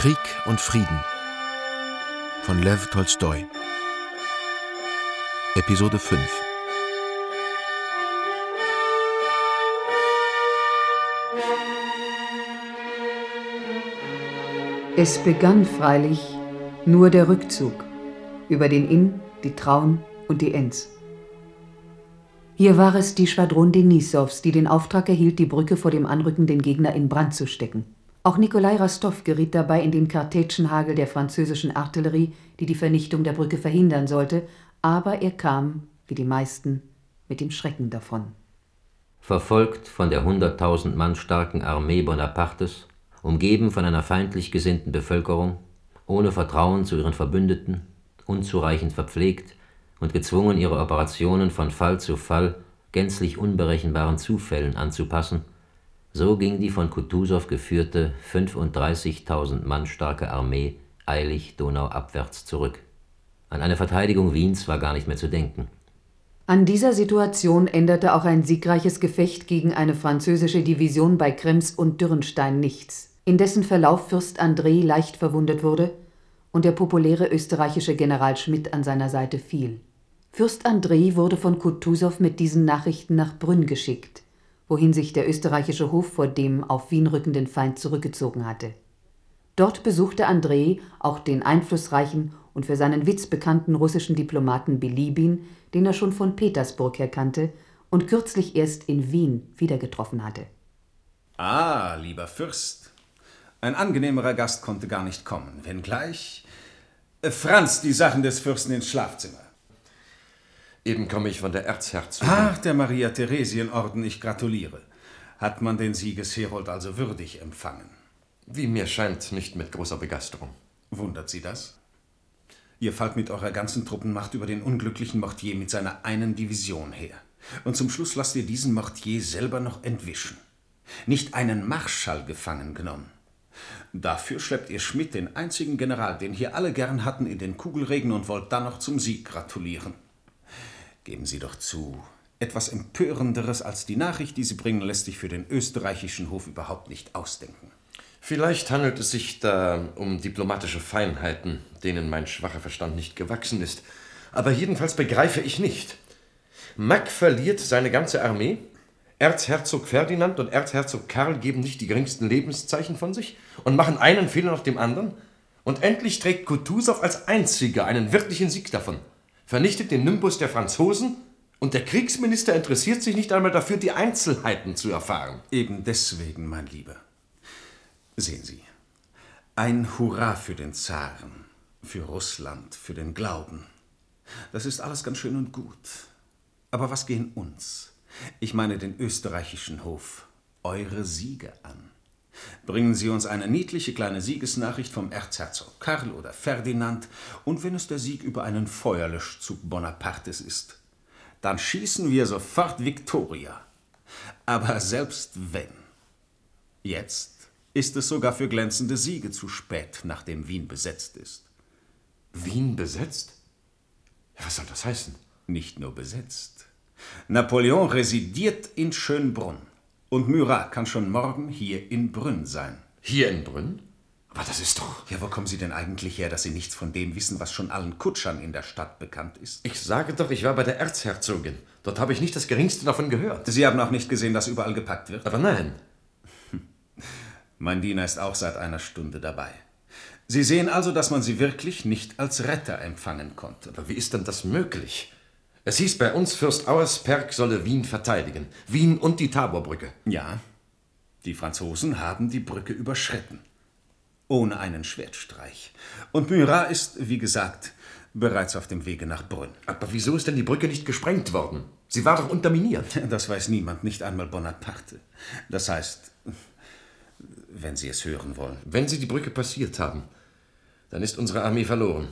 Krieg und Frieden von Lev Tolstoi Episode 5 Es begann freilich nur der Rückzug über den Inn, die Traun und die Enns. Hier war es die Schwadron Denisows, die den Auftrag erhielt, die Brücke vor dem anrückenden Gegner in Brand zu stecken. Auch Nikolai Rostov geriet dabei in den Kartätschenhagel der französischen Artillerie, die die Vernichtung der Brücke verhindern sollte, aber er kam, wie die meisten, mit dem Schrecken davon. Verfolgt von der hunderttausend Mann starken Armee Bonapartes, umgeben von einer feindlich gesinnten Bevölkerung, ohne Vertrauen zu ihren Verbündeten, unzureichend verpflegt und gezwungen, ihre Operationen von Fall zu Fall gänzlich unberechenbaren Zufällen anzupassen, so ging die von Kutusow geführte 35.000 Mann starke Armee eilig donauabwärts zurück. An eine Verteidigung Wiens war gar nicht mehr zu denken. An dieser Situation änderte auch ein siegreiches Gefecht gegen eine französische Division bei Krems und Dürrenstein nichts, in dessen Verlauf Fürst André leicht verwundet wurde und der populäre österreichische General Schmidt an seiner Seite fiel. Fürst André wurde von Kutusow mit diesen Nachrichten nach Brünn geschickt, wohin sich der österreichische Hof vor dem auf Wien rückenden Feind zurückgezogen hatte. Dort besuchte André auch den einflussreichen und für seinen Witz bekannten russischen Diplomaten Bilibin, den er schon von Petersburg her kannte und kürzlich erst in Wien wieder getroffen hatte. Ah, lieber Fürst, ein angenehmerer Gast konnte gar nicht kommen, wenngleich. Äh, Franz, die Sachen des Fürsten ins Schlafzimmer. Eben komme ich von der Erzherzogin. Ach, der Maria Theresienorden, ich gratuliere. Hat man den Siegesherold also würdig empfangen? Wie mir scheint, nicht mit großer Begeisterung. Wundert Sie das? Ihr fallt mit eurer ganzen Truppenmacht über den unglücklichen Mortier mit seiner einen Division her. Und zum Schluss lasst ihr diesen Mortier selber noch entwischen. Nicht einen Marschall gefangen genommen. Dafür schleppt ihr Schmidt, den einzigen General, den hier alle gern hatten, in den Kugelregen und wollt dann noch zum Sieg gratulieren. Geben Sie doch zu, etwas Empörenderes als die Nachricht, die Sie bringen, lässt sich für den österreichischen Hof überhaupt nicht ausdenken. Vielleicht handelt es sich da um diplomatische Feinheiten, denen mein schwacher Verstand nicht gewachsen ist. Aber jedenfalls begreife ich nicht. Mack verliert seine ganze Armee, Erzherzog Ferdinand und Erzherzog Karl geben nicht die geringsten Lebenszeichen von sich und machen einen Fehler nach dem anderen. Und endlich trägt Kutusow als einziger einen wirklichen Sieg davon, vernichtet den Nimbus der Franzosen und der Kriegsminister interessiert sich nicht einmal dafür, die Einzelheiten zu erfahren. Eben deswegen, mein Lieber. Sehen Sie, ein Hurra für den Zaren, für Russland, für den Glauben. Das ist alles ganz schön und gut. Aber was gehen uns, ich meine den österreichischen Hof, eure Siege an? Bringen Sie uns eine niedliche kleine Siegesnachricht vom Erzherzog Karl oder Ferdinand, und wenn es der Sieg über einen Feuerlöschzug Bonapartes ist, dann schießen wir sofort Viktoria. Aber selbst wenn, jetzt ist es sogar für glänzende Siege zu spät, nachdem Wien besetzt ist. Wien besetzt? Was soll das heißen? Nicht nur besetzt. Napoleon residiert in Schönbrunn. Und Murat kann schon morgen hier in Brünn sein. Hier in Brünn? Aber das ist doch. Ja, wo kommen Sie denn eigentlich her, dass Sie nichts von dem wissen, was schon allen Kutschern in der Stadt bekannt ist? Ich sage doch, ich war bei der Erzherzogin. Dort habe ich nicht das Geringste davon gehört. Sie haben auch nicht gesehen, dass überall gepackt wird? Aber nein. Mein Diener ist auch seit einer Stunde dabei. Sie sehen also, dass man Sie wirklich nicht als Retter empfangen konnte. Aber wie ist denn das möglich? Es hieß bei uns, Fürst Auersperg solle Wien verteidigen. Wien und die Taborbrücke. Ja, die Franzosen haben die Brücke überschritten. Ohne einen Schwertstreich. Und Murat ist, wie gesagt, bereits auf dem Wege nach Brünn. Aber wieso ist denn die Brücke nicht gesprengt worden? Sie war doch unterminiert. Das weiß niemand, nicht einmal Bonaparte. Das heißt, wenn Sie es hören wollen. Wenn Sie die Brücke passiert haben, dann ist unsere Armee verloren.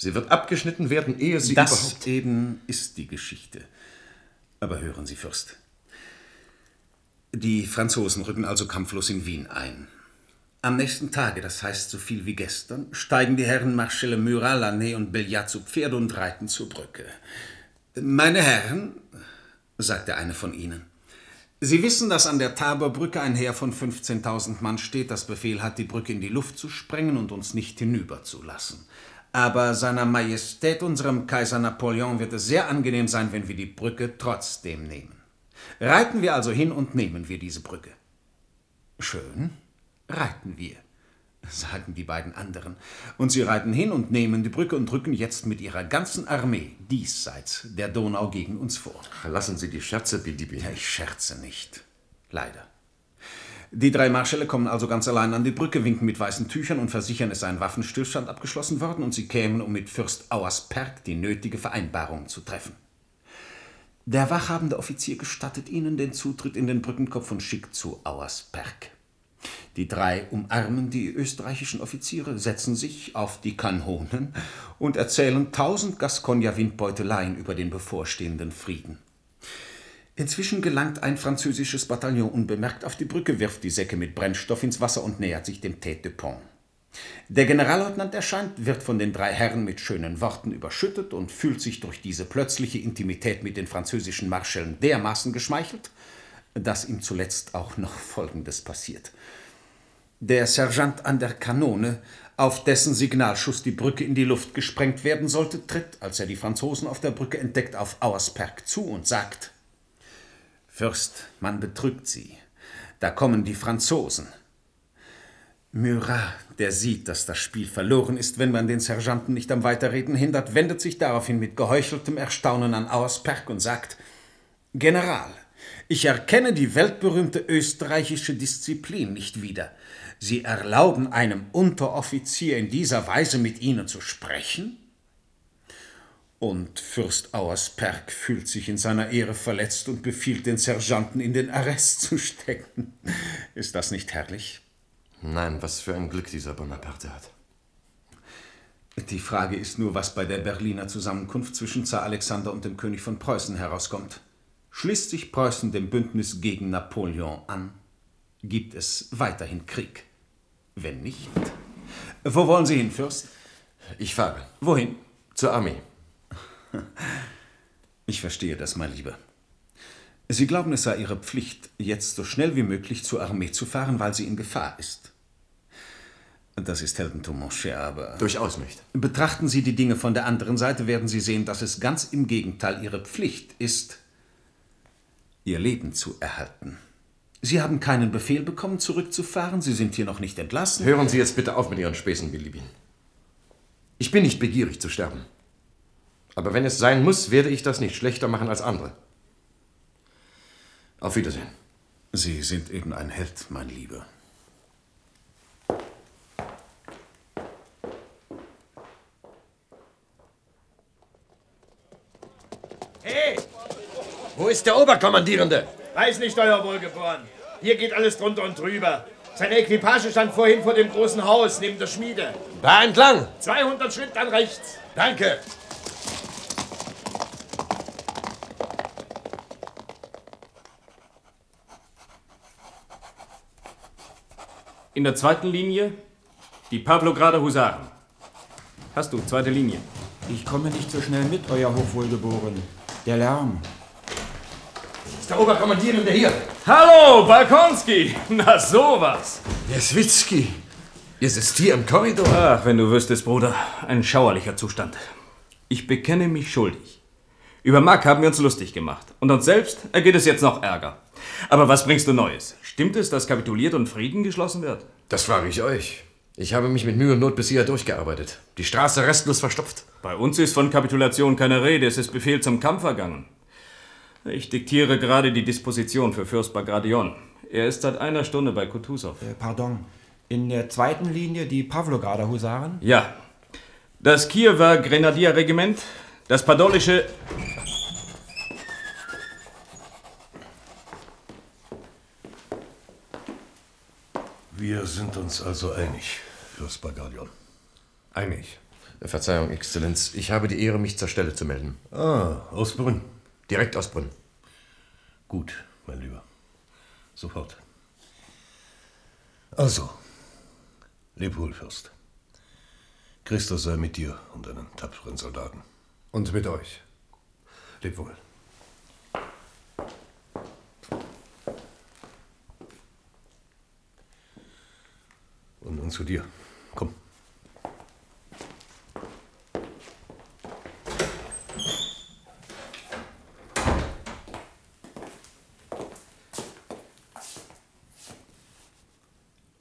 Sie wird abgeschnitten werden, ehe sie das überhaupt... eben ist die Geschichte. Aber hören Sie, Fürst. Die Franzosen rücken also kampflos in Wien ein. Am nächsten Tage, das heißt so viel wie gestern, steigen die Herren Marschälle Murat, Lanné und Belliat zu Pferde und reiten zur Brücke. Meine Herren, sagt der eine von ihnen, Sie wissen, dass an der Taborbrücke ein Heer von 15.000 Mann steht, das Befehl hat, die Brücke in die Luft zu sprengen und uns nicht hinüberzulassen. Aber seiner Majestät, unserem Kaiser Napoleon, wird es sehr angenehm sein, wenn wir die Brücke trotzdem nehmen. Reiten wir also hin und nehmen wir diese Brücke. Schön, reiten wir, sagen die beiden anderen. Und sie reiten hin und nehmen die Brücke und rücken jetzt mit ihrer ganzen Armee diesseits der Donau gegen uns vor. Lassen Sie die Scherze, Bilibi. Ja, ich scherze nicht. Leider. Die drei Marschälle kommen also ganz allein an die Brücke, winken mit weißen Tüchern und versichern, es sei ein Waffenstillstand abgeschlossen worden und sie kämen, um mit Fürst Auersperg die nötige Vereinbarung zu treffen. Der wachhabende Offizier gestattet ihnen den Zutritt in den Brückenkopf und schickt zu Auersperg. Die drei umarmen die österreichischen Offiziere, setzen sich auf die Kanonen und erzählen tausend Gascogner-Windbeuteleien über den bevorstehenden Frieden. Inzwischen gelangt ein französisches Bataillon unbemerkt auf die Brücke, wirft die Säcke mit Brennstoff ins Wasser und nähert sich dem Tête de Pont. Der Generalleutnant erscheint, wird von den drei Herren mit schönen Worten überschüttet und fühlt sich durch diese plötzliche Intimität mit den französischen Marschällen dermaßen geschmeichelt, dass ihm zuletzt auch noch Folgendes passiert. Der Sergeant an der Kanone, auf dessen Signalschuss die Brücke in die Luft gesprengt werden sollte, tritt, als er die Franzosen auf der Brücke entdeckt, auf Auersperg zu und sagt Fürst, man betrügt sie. Da kommen die Franzosen. Murat, der sieht, dass das Spiel verloren ist, wenn man den Sergeanten nicht am Weiterreden hindert, wendet sich daraufhin mit geheucheltem Erstaunen an Auersperg und sagt General, ich erkenne die weltberühmte österreichische Disziplin nicht wieder. Sie erlauben einem Unteroffizier in dieser Weise mit Ihnen zu sprechen? Und Fürst Auersperg fühlt sich in seiner Ehre verletzt und befiehlt den Sergeanten in den Arrest zu stecken. Ist das nicht herrlich? Nein, was für ein Glück dieser Bonaparte hat. Die Frage ist nur, was bei der Berliner Zusammenkunft zwischen Zar Alexander und dem König von Preußen herauskommt. Schließt sich Preußen dem Bündnis gegen Napoleon an? Gibt es weiterhin Krieg? Wenn nicht. Wo wollen Sie hin, Fürst? Ich fahre. Wohin? Zur Armee. Ich verstehe das, mein Lieber. Sie glauben, es sei Ihre Pflicht, jetzt so schnell wie möglich zur Armee zu fahren, weil sie in Gefahr ist. Das ist Heldentum, mon cher, aber. Durchaus nicht. Betrachten Sie die Dinge von der anderen Seite, werden Sie sehen, dass es ganz im Gegenteil Ihre Pflicht ist, Ihr Leben zu erhalten. Sie haben keinen Befehl bekommen, zurückzufahren. Sie sind hier noch nicht entlassen. Hören Sie jetzt bitte auf mit Ihren Späßen, Bilibin. Ich bin nicht begierig zu sterben. Aber wenn es sein muss, werde ich das nicht schlechter machen als andere. Auf Wiedersehen. Sie sind eben ein Held, mein Lieber. Hey, Wo ist der Oberkommandierende? weiß nicht, euer Wohlgeboren. Hier geht alles drunter und drüber. Seine Equipage stand vorhin vor dem großen Haus neben der Schmiede. Da entlang. 200 Schritt dann rechts. Danke. In der zweiten Linie die Pavlograder Husaren. Hast du, zweite Linie. Ich komme nicht so schnell mit, Euer Hochwohlgeboren. Der Lärm. Ist der Oberkommandierende hier? Hallo, Balkonski! Na sowas! Jeswitzki. Ihr sitzt hier im Korridor. Ach, wenn du wüsstest, Bruder, ein schauerlicher Zustand. Ich bekenne mich schuldig. Über Mark haben wir uns lustig gemacht. Und uns selbst ergeht es jetzt noch Ärger. Aber was bringst du Neues? Stimmt es, dass kapituliert und Frieden geschlossen wird? Das frage ich euch. Ich habe mich mit Mühe und Not bis hierher durchgearbeitet. Die Straße restlos verstopft. Bei uns ist von Kapitulation keine Rede, es ist Befehl zum Kampf ergangen. Ich diktiere gerade die Disposition für Fürst Bagradion. Er ist seit einer Stunde bei Kutusow. Äh, pardon. In der zweiten Linie die Pavlograder Husaren? Ja. Das Kiewer Grenadierregiment, das padolische. Wir sind uns also einig, Fürst Bagadion. Einig. Verzeihung, Exzellenz. Ich habe die Ehre, mich zur Stelle zu melden. Ah, aus Brünn. Direkt aus Brünn. Gut, mein Lieber. Sofort. Also, leb wohl, Fürst. Christus sei mit dir und deinen tapferen Soldaten. Und mit euch. Leb wohl. Und nun zu dir. Komm.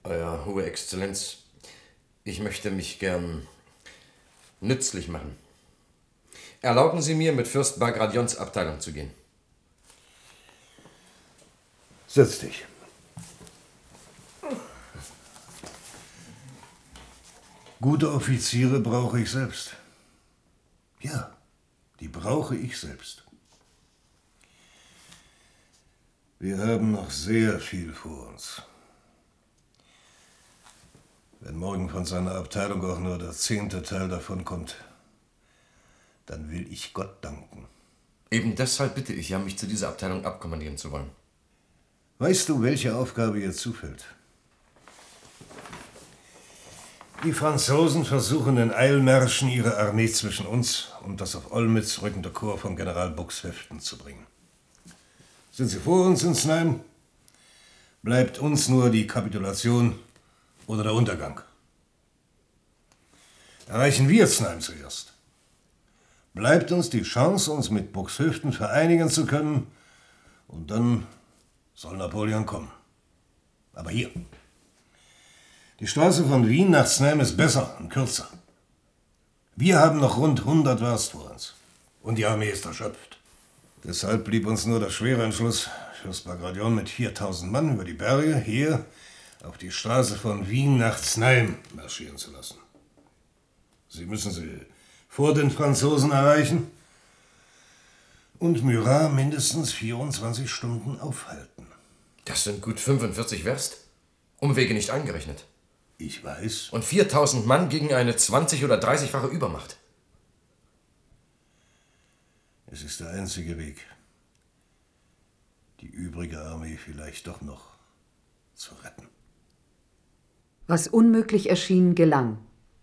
Euer Hohe Exzellenz, ich möchte mich gern nützlich machen. Erlauben Sie mir, mit Fürst Bagradions Abteilung zu gehen. Setz dich. Gute Offiziere brauche ich selbst. Ja, die brauche ich selbst. Wir haben noch sehr viel vor uns. Wenn morgen von seiner Abteilung auch nur der zehnte Teil davon kommt, dann will ich Gott danken. Eben deshalb bitte ich ja, mich zu dieser Abteilung abkommandieren zu wollen. Weißt du, welche Aufgabe ihr zufällt? Die Franzosen versuchen in Eilmärschen ihre Armee zwischen uns und das auf Olmütz rückende Korps von General Buxheften zu bringen. Sind sie vor uns in Snaim, bleibt uns nur die Kapitulation oder der Untergang. Erreichen wir Snaim zuerst, bleibt uns die Chance, uns mit Buxhüften vereinigen zu können und dann soll Napoleon kommen. Aber hier. Die Straße von Wien nach Snaim ist besser und kürzer. Wir haben noch rund 100 Werst vor uns. Und die Armee ist erschöpft. Deshalb blieb uns nur der schwere Entschluss, Fürst Bagradion mit 4000 Mann über die Berge hier auf die Straße von Wien nach Znaim marschieren zu lassen. Sie müssen sie vor den Franzosen erreichen und Murat mindestens 24 Stunden aufhalten. Das sind gut 45 Werst. Umwege nicht eingerechnet. Ich weiß. Und 4000 Mann gegen eine 20- oder 30-fache Übermacht. Es ist der einzige Weg, die übrige Armee vielleicht doch noch zu retten. Was unmöglich erschien, gelang.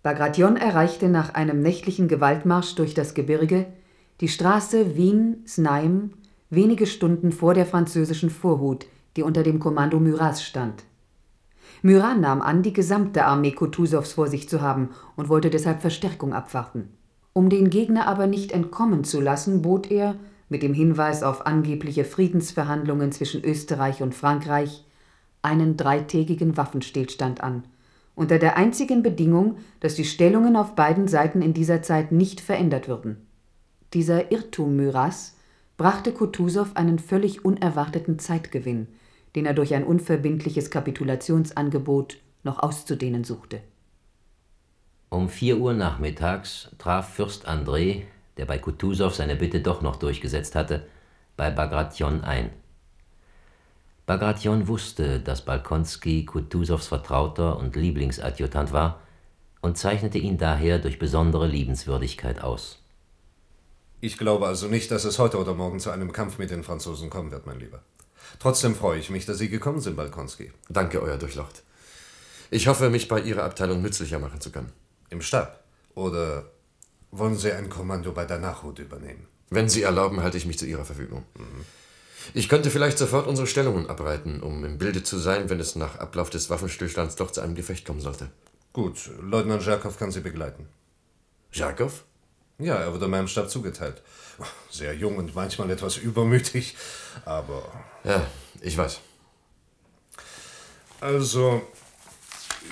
Bagration erreichte nach einem nächtlichen Gewaltmarsch durch das Gebirge die Straße Wien-Snaim wenige Stunden vor der französischen Vorhut, die unter dem Kommando Murats stand. Murat nahm an, die gesamte Armee Kutusows vor sich zu haben und wollte deshalb Verstärkung abwarten. Um den Gegner aber nicht entkommen zu lassen, bot er, mit dem Hinweis auf angebliche Friedensverhandlungen zwischen Österreich und Frankreich, einen dreitägigen Waffenstillstand an, unter der einzigen Bedingung, dass die Stellungen auf beiden Seiten in dieser Zeit nicht verändert würden. Dieser Irrtum Murats brachte Kutusow einen völlig unerwarteten Zeitgewinn, den er durch ein unverbindliches Kapitulationsangebot noch auszudehnen suchte. Um vier Uhr nachmittags traf Fürst André, der bei Kutusow seine Bitte doch noch durchgesetzt hatte, bei Bagration ein. Bagration wusste, dass Balkonski Kutusows Vertrauter und Lieblingsadjutant war und zeichnete ihn daher durch besondere Liebenswürdigkeit aus. Ich glaube also nicht, dass es heute oder morgen zu einem Kampf mit den Franzosen kommen wird, mein Lieber. Trotzdem freue ich mich, dass Sie gekommen sind, Balkonski. Danke, Euer Durchlaucht. Ich hoffe, mich bei Ihrer Abteilung nützlicher machen zu können. Im Stab? Oder wollen Sie ein Kommando bei der Nachhut übernehmen? Wenn Sie erlauben, halte ich mich zu Ihrer Verfügung. Mhm. Ich könnte vielleicht sofort unsere Stellungen abreiten, um im Bilde zu sein, wenn es nach Ablauf des Waffenstillstands doch zu einem Gefecht kommen sollte. Gut, Leutnant Jakow kann Sie begleiten. Jakow? Ja, er wurde meinem Stab zugeteilt. Sehr jung und manchmal etwas übermütig, aber. Ja, ich weiß. Also,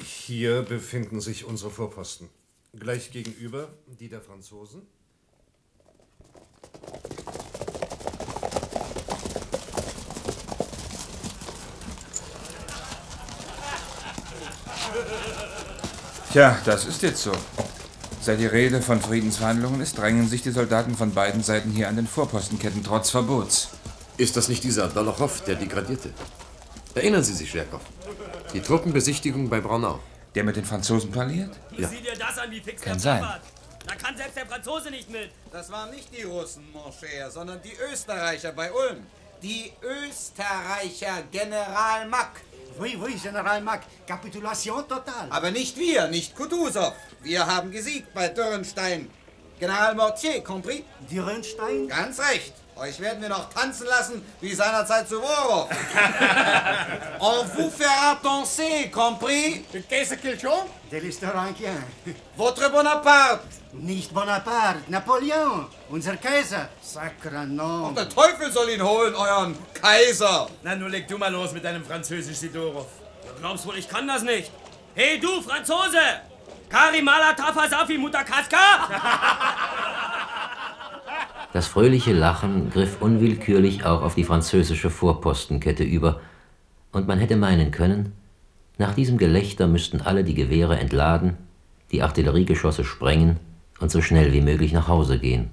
hier befinden sich unsere Vorposten. Gleich gegenüber die der Franzosen. Tja, das ist jetzt so. Seit die Rede von Friedensverhandlungen ist, drängen sich die Soldaten von beiden Seiten hier an den Vorpostenketten trotz Verbots. Ist das nicht dieser Dolochow, der degradierte? Erinnern Sie sich, Scherkow? Die Truppenbesichtigung bei Braunau. Der mit den Franzosen parliert? Ja. Sieh dir das an, wie fix Kann der sein. Da kann selbst der Franzose nicht mit. Das waren nicht die Russen, mon cher, sondern die Österreicher bei Ulm. Die Österreicher, General Mack. Oui, oui, General Mack. Kapitulation total. Aber nicht wir, nicht Kutusow. Wir haben gesiegt bei Dürrenstein. General Mortier, compris? Dürrenstein? Ganz recht. Euch werden wir noch tanzen lassen, wie seinerzeit Suvorov. On vous fera danser, compris? Qu'est-ce qu'ils sont Des Restaurantien. Votre Bonaparte. Nicht Bonaparte, Napoleon, unser Kaiser. Sacre nom. Und der Teufel soll ihn holen, euren Kaiser. Na, nun leg du mal los mit deinem Französisch, Sidorov. Du glaubst wohl, ich kann das nicht. Hey, du, Franzose! Karimala Tafasafi Mutakaska! Das fröhliche Lachen griff unwillkürlich auch auf die französische Vorpostenkette über, und man hätte meinen können, nach diesem Gelächter müssten alle die Gewehre entladen, die Artilleriegeschosse sprengen und so schnell wie möglich nach Hause gehen.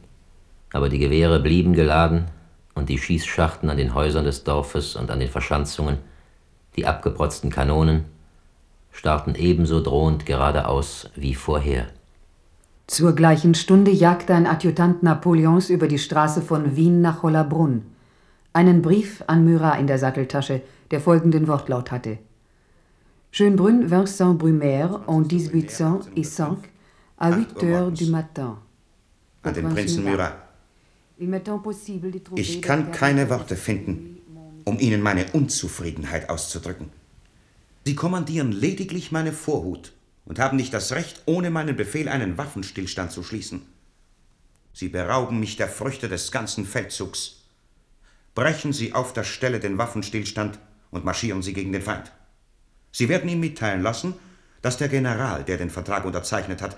Aber die Gewehre blieben geladen und die Schießschachten an den Häusern des Dorfes und an den Verschanzungen, die abgeprotzten Kanonen, starrten ebenso drohend geradeaus wie vorher. Zur gleichen Stunde jagte ein Adjutant Napoleons über die Straße von Wien nach Hollabrunn. Einen Brief an Murat in der Satteltasche, der folgenden Wortlaut hatte. Schönbrunn, Vincent Brumaire, en 1805, à 8 heures du matin. An den Prinzen Murat. Ich kann keine Worte finden, um Ihnen meine Unzufriedenheit auszudrücken. Sie kommandieren lediglich meine Vorhut und haben nicht das Recht, ohne meinen Befehl einen Waffenstillstand zu schließen. Sie berauben mich der Früchte des ganzen Feldzugs. Brechen Sie auf der Stelle den Waffenstillstand und marschieren Sie gegen den Feind. Sie werden ihm mitteilen lassen, dass der General, der den Vertrag unterzeichnet hat,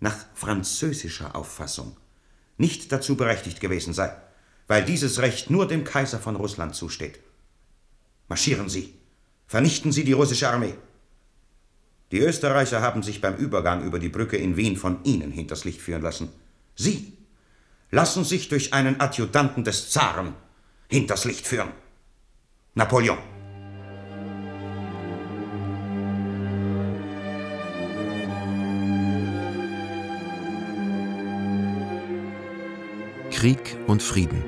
nach französischer Auffassung nicht dazu berechtigt gewesen sei, weil dieses Recht nur dem Kaiser von Russland zusteht. Marschieren Sie! Vernichten Sie die russische Armee! Die Österreicher haben sich beim Übergang über die Brücke in Wien von Ihnen hinters Licht führen lassen. Sie lassen sich durch einen Adjutanten des Zaren hinters Licht führen. Napoleon. Krieg und Frieden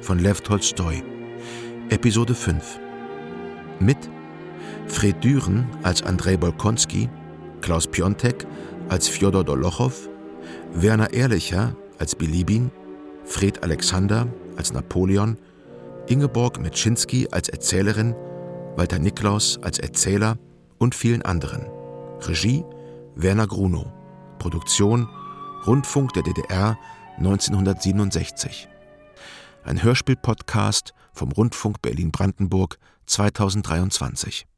von Lev Tolstoi. Episode 5. Mit Fred Düren als Andrei Bolkonski, Klaus Piontek als Fjodor Dolochow, Werner Ehrlicher als Bilibin, Fred Alexander als Napoleon, Ingeborg Metschinski als Erzählerin, Walter Niklaus als Erzähler und vielen anderen. Regie Werner Grunow. Produktion Rundfunk der DDR 1967. Ein Hörspiel-Podcast vom Rundfunk Berlin-Brandenburg 2023.